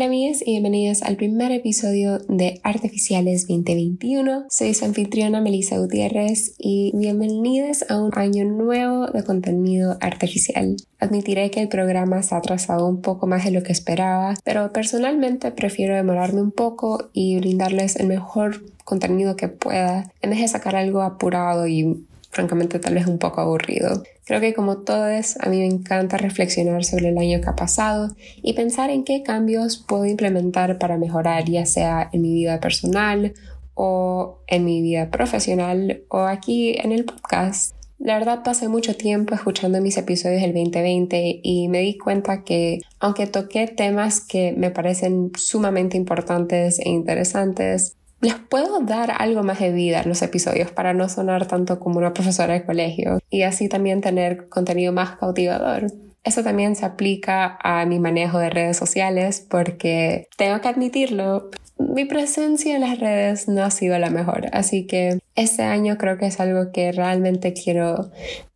Hola amigas y bienvenidas al primer episodio de Artificiales 2021. Soy su anfitriona Melissa Gutiérrez y bienvenidas a un año nuevo de contenido artificial. Admitiré que el programa se ha atrasado un poco más de lo que esperaba, pero personalmente prefiero demorarme un poco y brindarles el mejor contenido que pueda en vez de sacar algo apurado y francamente tal vez un poco aburrido. Creo que como todos, a mí me encanta reflexionar sobre el año que ha pasado y pensar en qué cambios puedo implementar para mejorar, ya sea en mi vida personal o en mi vida profesional o aquí en el podcast. La verdad pasé mucho tiempo escuchando mis episodios del 2020 y me di cuenta que aunque toqué temas que me parecen sumamente importantes e interesantes, les puedo dar algo más de vida a los episodios para no sonar tanto como una profesora de colegio y así también tener contenido más cautivador. Eso también se aplica a mi manejo de redes sociales porque tengo que admitirlo, mi presencia en las redes no ha sido la mejor, así que este año creo que es algo que realmente quiero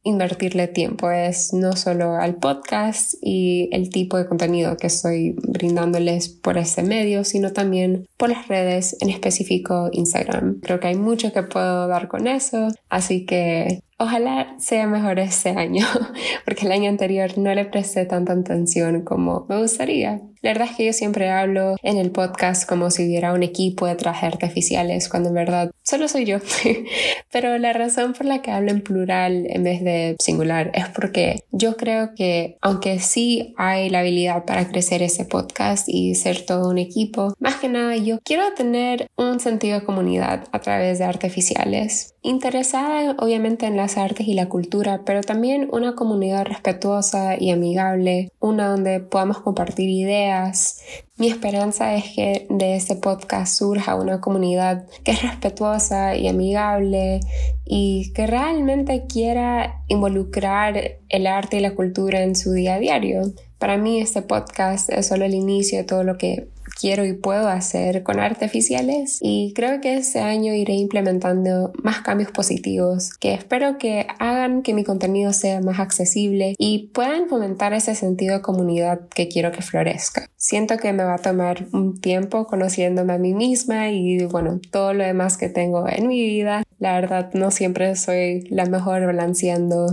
invertirle tiempo. Es no solo al podcast y el tipo de contenido que estoy brindándoles por ese medio, sino también por las redes, en específico Instagram. Creo que hay mucho que puedo dar con eso, así que Ojalá sea mejor este año, porque el año anterior no le presté tanta atención como me gustaría. La verdad es que yo siempre hablo en el podcast como si hubiera un equipo de trajes artificiales, cuando en verdad solo soy yo. Pero la razón por la que hablo en plural en vez de singular es porque yo creo que aunque sí hay la habilidad para crecer ese podcast y ser todo un equipo, más que nada yo quiero tener un sentido de comunidad a través de artificiales. Interesada obviamente en las artes y la cultura, pero también una comunidad respetuosa y amigable, una donde podamos compartir ideas mi esperanza es que de este podcast surja una comunidad que es respetuosa y amigable y que realmente quiera involucrar el arte y la cultura en su día a diario. Para mí este podcast es solo el inicio de todo lo que quiero y puedo hacer con artificiales y creo que este año iré implementando más cambios positivos que espero que hagan que mi contenido sea más accesible y puedan fomentar ese sentido de comunidad que quiero que florezca. Siento que me va a tomar un tiempo conociéndome a mí misma y bueno, todo lo demás que tengo en mi vida. La verdad no siempre soy la mejor balanceando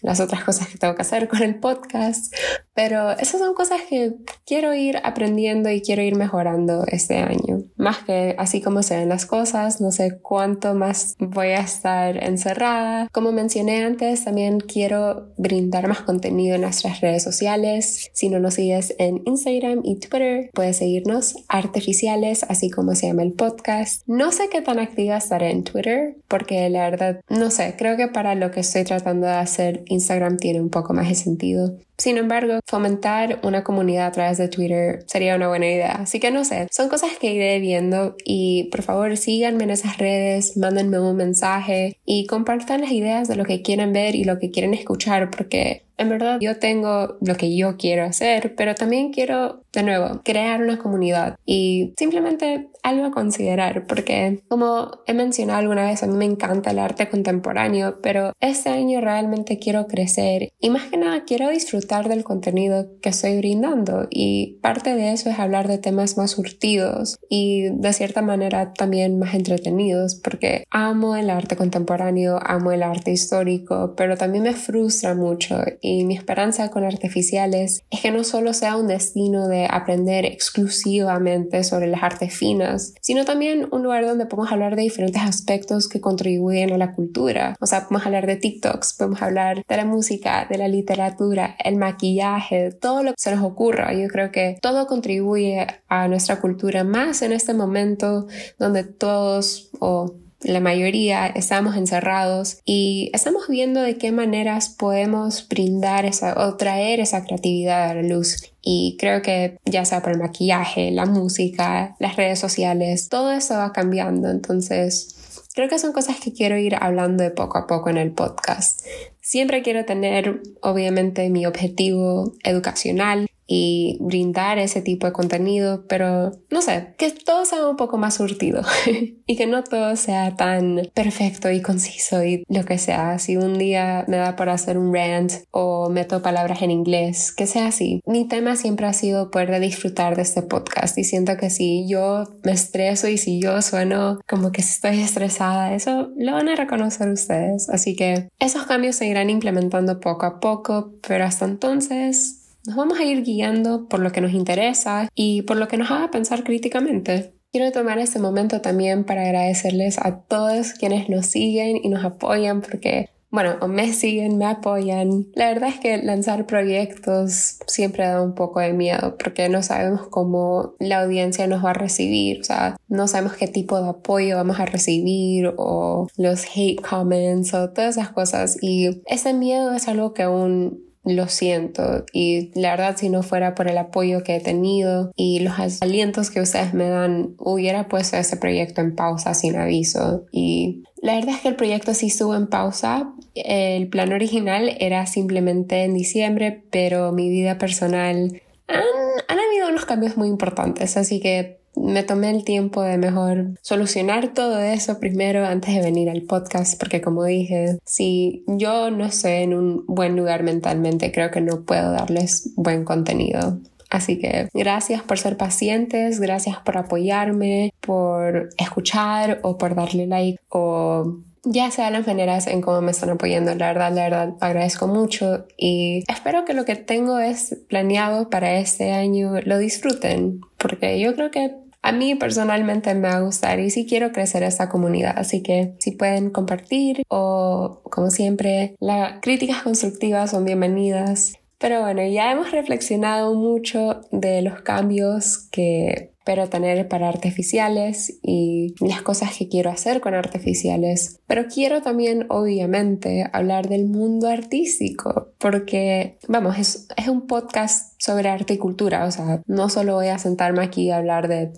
las otras cosas que tengo que hacer con el podcast, pero esas son cosas que quiero ir aprendiendo y quiero ir mejorando este año. Más que así como se ven las cosas, no sé cuánto más voy a estar encerrada. Como mencioné antes, también quiero brindar más contenido en nuestras redes sociales. Si no nos sigues en Instagram y Twitter, puedes seguirnos artificiales, así como se llama el podcast. No sé qué tan activa estaré en Twitter, porque la verdad, no sé, creo que para lo que estoy tratando de hacer Instagram tiene un poco más de sentido. Sin embargo, fomentar una comunidad a través de Twitter sería una buena idea. Así que no sé, son cosas que iré viendo y por favor síganme en esas redes, mándenme un mensaje y compartan las ideas de lo que quieren ver y lo que quieren escuchar porque en verdad yo tengo lo que yo quiero hacer, pero también quiero, de nuevo, crear una comunidad y simplemente algo a considerar, porque como he mencionado alguna vez, a mí me encanta el arte contemporáneo, pero este año realmente quiero crecer y más que nada quiero disfrutar del contenido que estoy brindando y parte de eso es hablar de temas más surtidos y de cierta manera también más entretenidos, porque amo el arte contemporáneo, amo el arte histórico, pero también me frustra mucho y mi esperanza con artificiales es que no solo sea un destino de aprender exclusivamente sobre las artes finas, sino también un lugar donde podemos hablar de diferentes aspectos que contribuyen a la cultura. O sea, podemos hablar de TikToks, podemos hablar de la música, de la literatura, el maquillaje, todo lo que se nos ocurra. Yo creo que todo contribuye a nuestra cultura más en este momento donde todos o la mayoría estamos encerrados y estamos viendo de qué maneras podemos brindar esa o traer esa creatividad a la luz. Y creo que ya sea por el maquillaje, la música, las redes sociales, todo eso va cambiando. Entonces, creo que son cosas que quiero ir hablando de poco a poco en el podcast. Siempre quiero tener, obviamente, mi objetivo educacional y brindar ese tipo de contenido, pero no sé, que todo sea un poco más surtido y que no todo sea tan perfecto y conciso y lo que sea. Si un día me da por hacer un rant o meto palabras en inglés, que sea así. Mi tema siempre ha sido poder disfrutar de este podcast y siento que si yo me estreso y si yo sueno como que estoy estresada, eso lo van a reconocer ustedes. Así que esos cambios se irán implementando poco a poco, pero hasta entonces nos vamos a ir guiando por lo que nos interesa y por lo que nos haga pensar críticamente. Quiero tomar este momento también para agradecerles a todos quienes nos siguen y nos apoyan porque bueno, o me siguen, me apoyan. La verdad es que lanzar proyectos siempre da un poco de miedo porque no sabemos cómo la audiencia nos va a recibir, o sea, no sabemos qué tipo de apoyo vamos a recibir o los hate comments o todas esas cosas y ese miedo es algo que aún lo siento. Y la verdad si no fuera por el apoyo que he tenido y los alientos que ustedes me dan hubiera puesto ese proyecto en pausa sin aviso. Y la verdad es que el proyecto sí estuvo en pausa. El plan original era simplemente en diciembre pero mi vida personal han, han habido unos cambios muy importantes así que me tomé el tiempo de mejor solucionar todo eso primero antes de venir al podcast, porque como dije, si yo no estoy en un buen lugar mentalmente, creo que no puedo darles buen contenido. Así que gracias por ser pacientes, gracias por apoyarme, por escuchar o por darle like o ya sea las maneras en cómo me están apoyando. La verdad, la verdad, agradezco mucho y espero que lo que tengo es planeado para este año lo disfruten, porque yo creo que a mí personalmente me va a gustar y sí quiero crecer esta comunidad, así que si pueden compartir o como siempre, las críticas constructivas son bienvenidas. Pero bueno, ya hemos reflexionado mucho de los cambios que pero tener para artificiales y las cosas que quiero hacer con artificiales. Pero quiero también, obviamente, hablar del mundo artístico, porque, vamos, es, es un podcast sobre arte y cultura, o sea, no solo voy a sentarme aquí a hablar de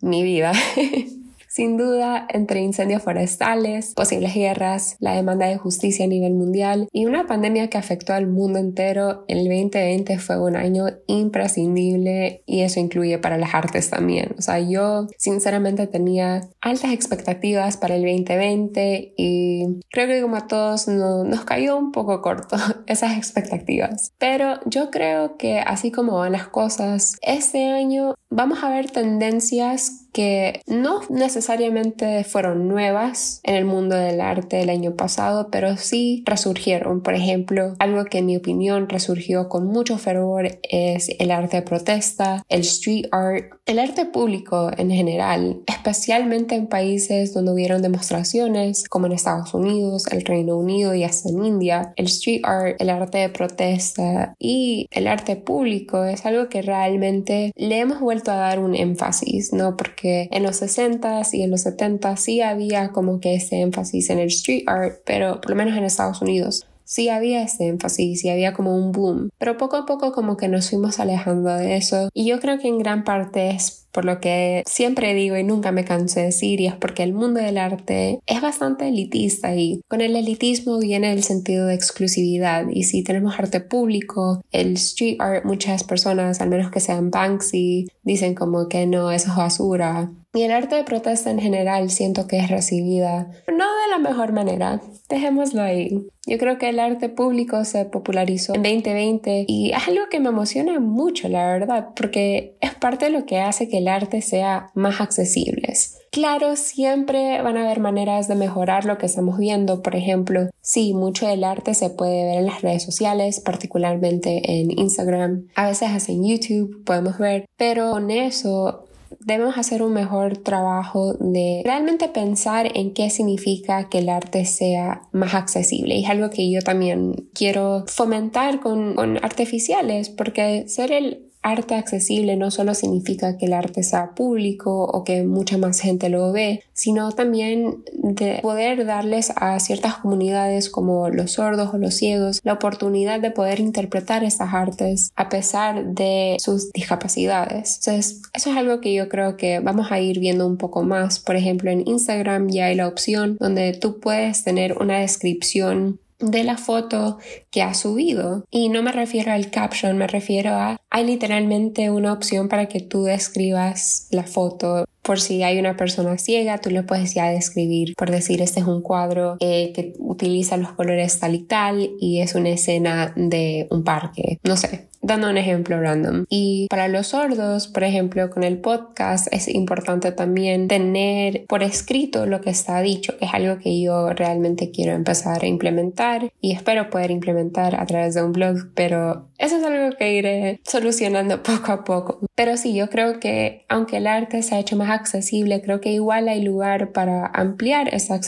mi vida. Sin duda, entre incendios forestales, posibles guerras, la demanda de justicia a nivel mundial y una pandemia que afectó al mundo entero, el 2020 fue un año imprescindible y eso incluye para las artes también. O sea, yo sinceramente tenía altas expectativas para el 2020 y creo que como a todos nos cayó un poco corto esas expectativas. Pero yo creo que así como van las cosas, este año vamos a ver tendencias que no necesariamente fueron nuevas en el mundo del arte el año pasado, pero sí resurgieron. Por ejemplo, algo que en mi opinión resurgió con mucho fervor es el arte de protesta, el street art, el arte público en general, especialmente en países donde hubieron demostraciones como en Estados Unidos, el Reino Unido y hasta en India. El street art, el arte de protesta y el arte público es algo que realmente le hemos vuelto a dar un énfasis, ¿no? Porque que en los 60s y en los 70s sí había como que ese énfasis en el street art, pero por lo menos en Estados Unidos sí había ese énfasis y había como un boom, pero poco a poco como que nos fuimos alejando de eso y yo creo que en gran parte es por lo que siempre digo y nunca me canso de decir y es porque el mundo del arte es bastante elitista y con el elitismo viene el sentido de exclusividad y si tenemos arte público, el street art, muchas personas, al menos que sean Banksy, dicen como que no, eso es basura. Y el arte de protesta en general siento que es recibida, no de la mejor manera, dejémoslo ahí. Yo creo que el arte público se popularizó en 2020 y es algo que me emociona mucho, la verdad, porque es parte de lo que hace que el arte sea más accesible. Claro, siempre van a haber maneras de mejorar lo que estamos viendo. Por ejemplo, sí, mucho del arte se puede ver en las redes sociales, particularmente en Instagram. A veces hasta en YouTube podemos ver, pero con eso debemos hacer un mejor trabajo de realmente pensar en qué significa que el arte sea más accesible. Y es algo que yo también quiero fomentar con, con artificiales, porque ser el arte accesible no solo significa que el arte sea público o que mucha más gente lo ve, sino también de poder darles a ciertas comunidades como los sordos o los ciegos la oportunidad de poder interpretar estas artes a pesar de sus discapacidades. Entonces, eso es algo que yo creo que vamos a ir viendo un poco más. Por ejemplo, en Instagram ya hay la opción donde tú puedes tener una descripción de la foto que ha subido. Y no me refiero al caption, me refiero a hay literalmente una opción para que tú describas la foto. Por si hay una persona ciega, tú le puedes ya describir, por decir, este es un cuadro eh, que utiliza los colores tal y tal y es una escena de un parque, no sé, dando un ejemplo random. Y para los sordos, por ejemplo, con el podcast es importante también tener por escrito lo que está dicho, que es algo que yo realmente quiero empezar a implementar y espero poder implementar a través de un blog, pero eso es algo que iré solucionando poco a poco. Pero sí, yo creo que aunque el arte se ha hecho más accesible, creo que igual hay lugar para ampliar esa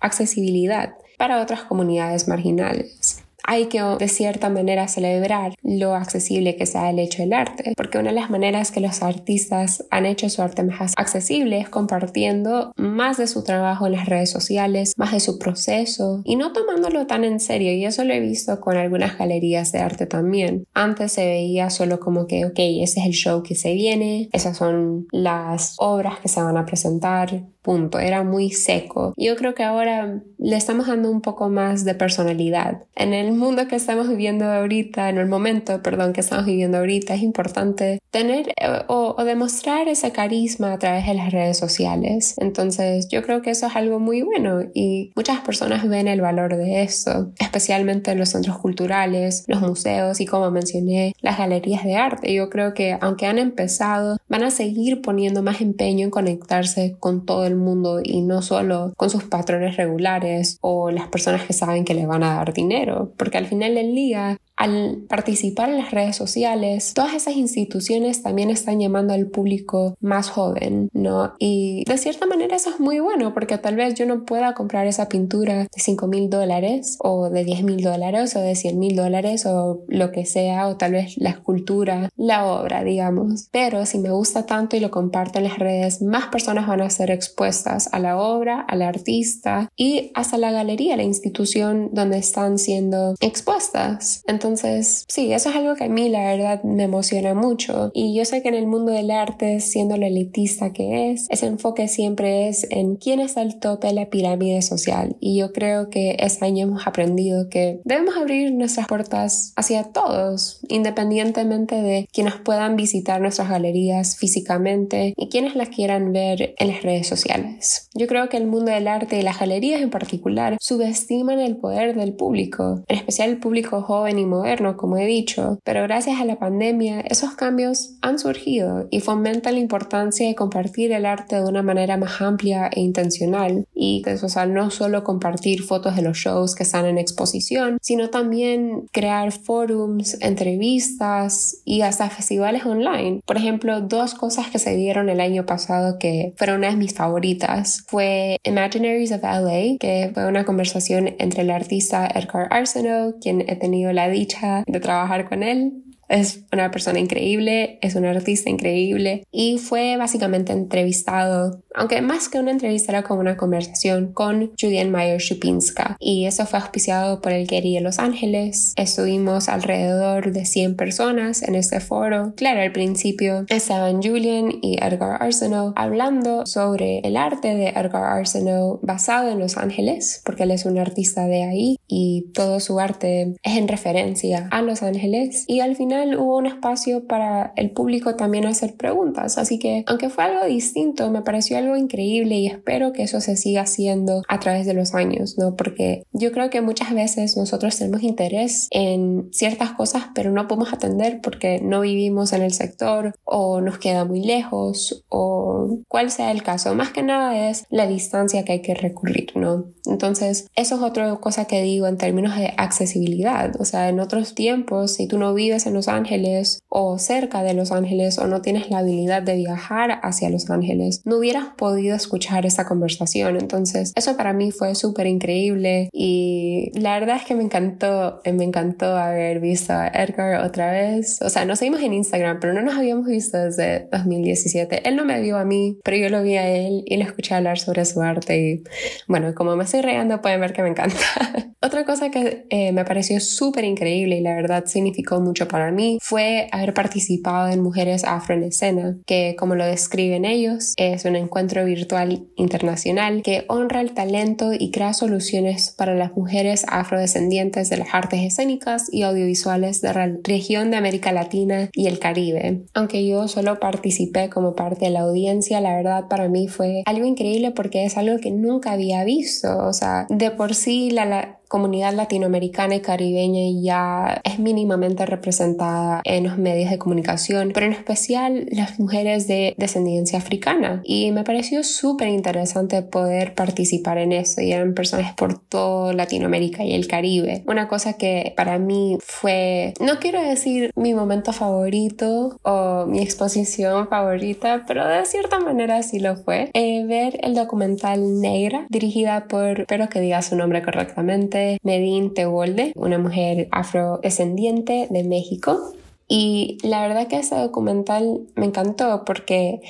accesibilidad para otras comunidades marginales hay que de cierta manera celebrar lo accesible que sea el hecho del arte, porque una de las maneras que los artistas han hecho su arte más accesible es compartiendo más de su trabajo en las redes sociales, más de su proceso y no tomándolo tan en serio. Y eso lo he visto con algunas galerías de arte también. Antes se veía solo como que, ok, ese es el show que se viene, esas son las obras que se van a presentar, punto, era muy seco. Yo creo que ahora le estamos dando un poco más de personalidad. En el mundo que estamos viviendo ahorita, en el momento, perdón, que estamos viviendo ahorita, es importante tener eh, o, o demostrar ese carisma a través de las redes sociales. Entonces, yo creo que eso es algo muy bueno y muchas personas ven el valor de eso, especialmente en los centros culturales, los museos y como mencioné, las galerías de arte. Yo creo que aunque han empezado, van a seguir poniendo más empeño en conectarse con todo el mundo y no solo con sus patrones regulares o las personas que saben que le van a dar dinero, porque al final del día al participar en las redes sociales, todas esas instituciones también están llamando al público más joven, ¿no? Y de cierta manera eso es muy bueno porque tal vez yo no pueda comprar esa pintura de 5 mil dólares o de 10 mil dólares o de 100 mil dólares o lo que sea, o tal vez la escultura, la obra, digamos. Pero si me gusta tanto y lo comparto en las redes, más personas van a ser expuestas a la obra, al artista y hasta la galería, la institución donde están siendo expuestas. Entonces, entonces, sí, eso es algo que a mí la verdad me emociona mucho. Y yo sé que en el mundo del arte, siendo lo elitista que es, ese enfoque siempre es en quién está al tope de la pirámide social. Y yo creo que este año hemos aprendido que debemos abrir nuestras puertas hacia todos, independientemente de quienes puedan visitar nuestras galerías físicamente y quienes las quieran ver en las redes sociales. Yo creo que el mundo del arte y las galerías en particular subestiman el poder del público, en especial el público joven y moderno, como he dicho, pero gracias a la pandemia esos cambios han surgido y fomentan la importancia de compartir el arte de una manera más amplia e intencional y o sea, no solo compartir fotos de los shows que están en exposición, sino también crear forums, entrevistas y hasta festivales online. Por ejemplo, dos cosas que se dieron el año pasado que fueron una de mis favoritas fue Imaginaries of LA, que fue una conversación entre el artista Edgar Arsenault, quien he tenido la dicha de trabajar con él es una persona increíble, es un artista increíble y fue básicamente entrevistado, aunque más que una entrevista era como una conversación con Julian Mayer Shupinska y eso fue auspiciado por el Getty de Los Ángeles. Estuvimos alrededor de 100 personas en este foro. Claro, al principio estaban Julian y Edgar Arsenault hablando sobre el arte de Edgar Arsenault basado en Los Ángeles, porque él es un artista de ahí y todo su arte es en referencia a Los Ángeles y al final hubo un espacio para el público también hacer preguntas. Así que, aunque fue algo distinto, me pareció algo increíble y espero que eso se siga haciendo a través de los años, ¿no? Porque yo creo que muchas veces nosotros tenemos interés en ciertas cosas, pero no podemos atender porque no vivimos en el sector o nos queda muy lejos o cual sea el caso. Más que nada es la distancia que hay que recurrir, ¿no? Entonces, eso es otra cosa que digo en términos de accesibilidad. O sea, en otros tiempos, si tú no vives en los Ángeles o cerca de Los Ángeles o no tienes la habilidad de viajar hacia Los Ángeles, no hubieras podido escuchar esa conversación. Entonces, eso para mí fue súper increíble y la verdad es que me encantó, me encantó haber visto a Edgar otra vez. O sea, nos seguimos en Instagram, pero no nos habíamos visto desde 2017. Él no me vio a mí, pero yo lo vi a él y lo escuché hablar sobre su arte y bueno, como me estoy reando pueden ver que me encanta. Otra cosa que eh, me pareció súper increíble y la verdad significó mucho para mí fue haber participado en Mujeres Afro en Escena, que como lo describen ellos, es un encuentro virtual internacional que honra el talento y crea soluciones para las mujeres afrodescendientes de las artes escénicas y audiovisuales de la región de América Latina y el Caribe. Aunque yo solo participé como parte de la audiencia, la verdad para mí fue algo increíble porque es algo que nunca había visto. O sea, de por sí la, la comunidad latinoamericana y caribeña ya es mínimamente representada en los medios de comunicación, pero en especial las mujeres de descendencia africana. Y me pareció súper interesante poder participar en eso y eran personas por toda Latinoamérica y el Caribe. Una cosa que para mí fue, no quiero decir mi momento favorito o mi exposición favorita, pero de cierta manera sí lo fue, eh, ver el documental Negra dirigida por, espero que diga su nombre correctamente, Medin Tebolde, una mujer afrodescendiente de México. Y la verdad que ese documental me encantó porque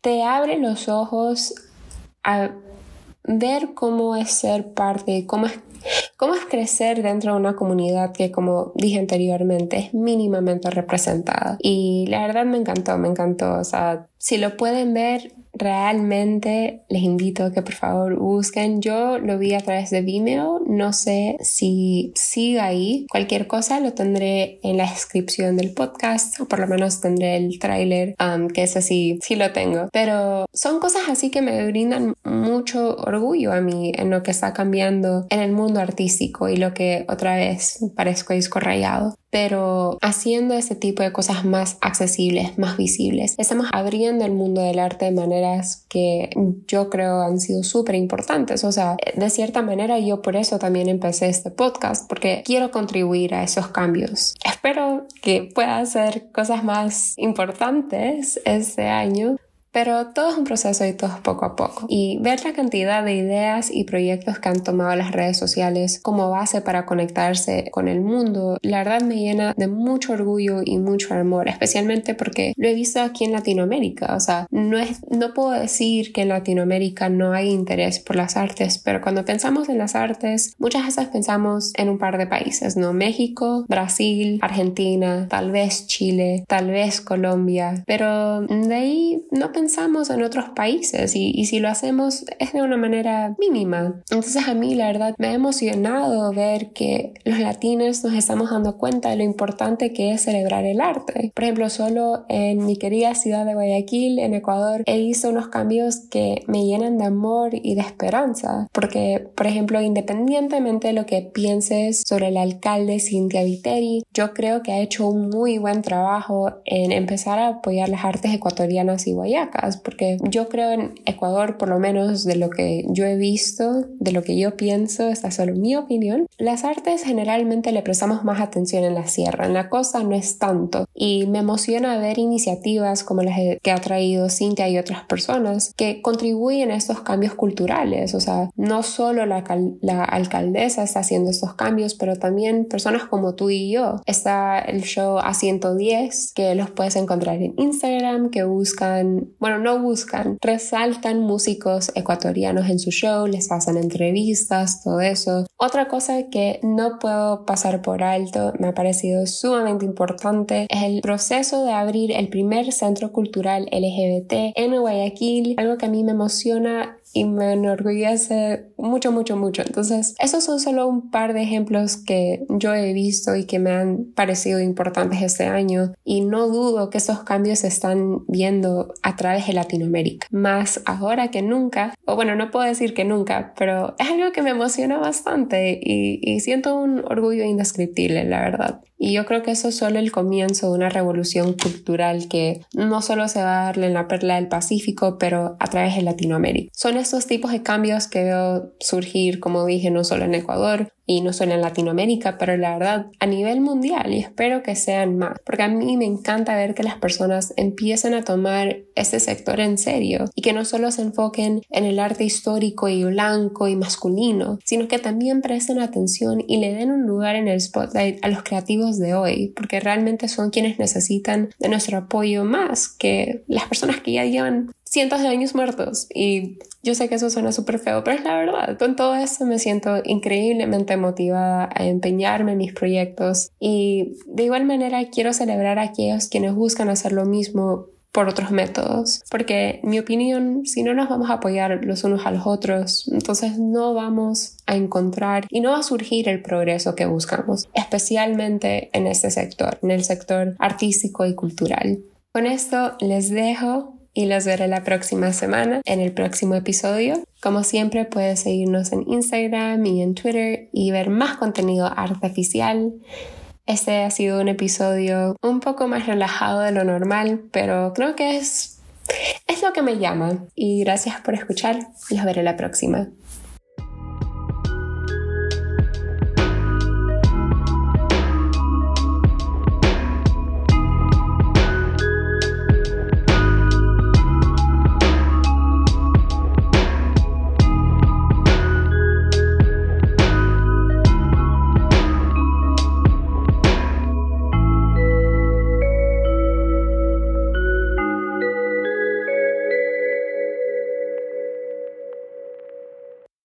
te abre los ojos a ver cómo es ser parte, cómo es, cómo es crecer dentro de una comunidad que, como dije anteriormente, es mínimamente representada. Y la verdad me encantó, me encantó. O sea, si lo pueden ver, realmente les invito a que por favor busquen. Yo lo vi a través de Vimeo, no sé si sigue ahí. Cualquier cosa lo tendré en la descripción del podcast o por lo menos tendré el tráiler, um, que es así, sí lo tengo. Pero son cosas así que me brindan mucho orgullo a mí en lo que está cambiando en el mundo artístico y lo que otra vez parezco disco rayado pero haciendo ese tipo de cosas más accesibles, más visibles. Estamos abriendo el mundo del arte de maneras que yo creo han sido súper importantes. O sea, de cierta manera yo por eso también empecé este podcast, porque quiero contribuir a esos cambios. Espero que pueda hacer cosas más importantes este año pero todo es un proceso y todo es poco a poco. Y ver la cantidad de ideas y proyectos que han tomado las redes sociales como base para conectarse con el mundo, la verdad me llena de mucho orgullo y mucho amor, especialmente porque lo he visto aquí en Latinoamérica. O sea, no, es, no puedo decir que en Latinoamérica no hay interés por las artes, pero cuando pensamos en las artes, muchas veces pensamos en un par de países, ¿no? México, Brasil, Argentina, tal vez Chile, tal vez Colombia, pero de ahí no pensamos pensamos en otros países y, y, si lo hacemos es de una manera mínima. Entonces a mí la verdad me ha emocionado ver que los latinos nos estamos dando cuenta de lo importante que es celebrar el arte. Por ejemplo, solo en mi querida ciudad de Guayaquil, en Ecuador, he visto unos cambios que me llenan de amor y de esperanza. Porque, por ejemplo, independientemente de lo que pienses sobre el alcalde Cintia Viteri, yo creo que ha hecho un muy buen trabajo en empezar a apoyar las artes ecuatorianas y guayacas porque yo creo en Ecuador, por lo menos de lo que yo he visto, de lo que yo pienso, esta es solo mi opinión, las artes generalmente le prestamos más atención en la sierra, en la costa no es tanto. Y me emociona ver iniciativas como las que ha traído Cintia y otras personas que contribuyen a estos cambios culturales. O sea, no solo la, la alcaldesa está haciendo estos cambios, pero también personas como tú y yo. Está el show A110, que los puedes encontrar en Instagram, que buscan bueno, no buscan, resaltan músicos ecuatorianos en su show, les hacen entrevistas, todo eso. Otra cosa que no puedo pasar por alto, me ha parecido sumamente importante, es el proceso de abrir el primer centro cultural LGBT en Guayaquil, algo que a mí me emociona y me enorgullece mucho, mucho, mucho. Entonces, esos son solo un par de ejemplos que yo he visto y que me han parecido importantes este año y no dudo que esos cambios se están viendo a través de Latinoamérica, más ahora que nunca, o bueno, no puedo decir que nunca, pero es algo que me emociona bastante y, y siento un orgullo indescriptible, la verdad. Y yo creo que eso es solo el comienzo de una revolución cultural que no solo se va a darle en la perla del Pacífico, pero a través de Latinoamérica. Son estos tipos de cambios que veo surgir, como dije, no solo en Ecuador, y no solo en Latinoamérica, pero la verdad a nivel mundial y espero que sean más, porque a mí me encanta ver que las personas empiecen a tomar este sector en serio y que no solo se enfoquen en el arte histórico y blanco y masculino, sino que también presten atención y le den un lugar en el spotlight a los creativos de hoy, porque realmente son quienes necesitan de nuestro apoyo más que las personas que ya llevan cientos de años muertos. Y yo sé que eso suena súper feo, pero es la verdad. Con todo esto me siento increíblemente motivada a empeñarme en mis proyectos y de igual manera quiero celebrar a aquellos quienes buscan hacer lo mismo por otros métodos, porque en mi opinión, si no nos vamos a apoyar los unos a los otros, entonces no vamos a encontrar y no va a surgir el progreso que buscamos, especialmente en este sector, en el sector artístico y cultural. Con esto les dejo y los veré la próxima semana en el próximo episodio. Como siempre puedes seguirnos en Instagram y en Twitter y ver más contenido artificial este ha sido un episodio un poco más relajado de lo normal, pero creo que es, es lo que me llama. Y gracias por escuchar. Los veré la próxima.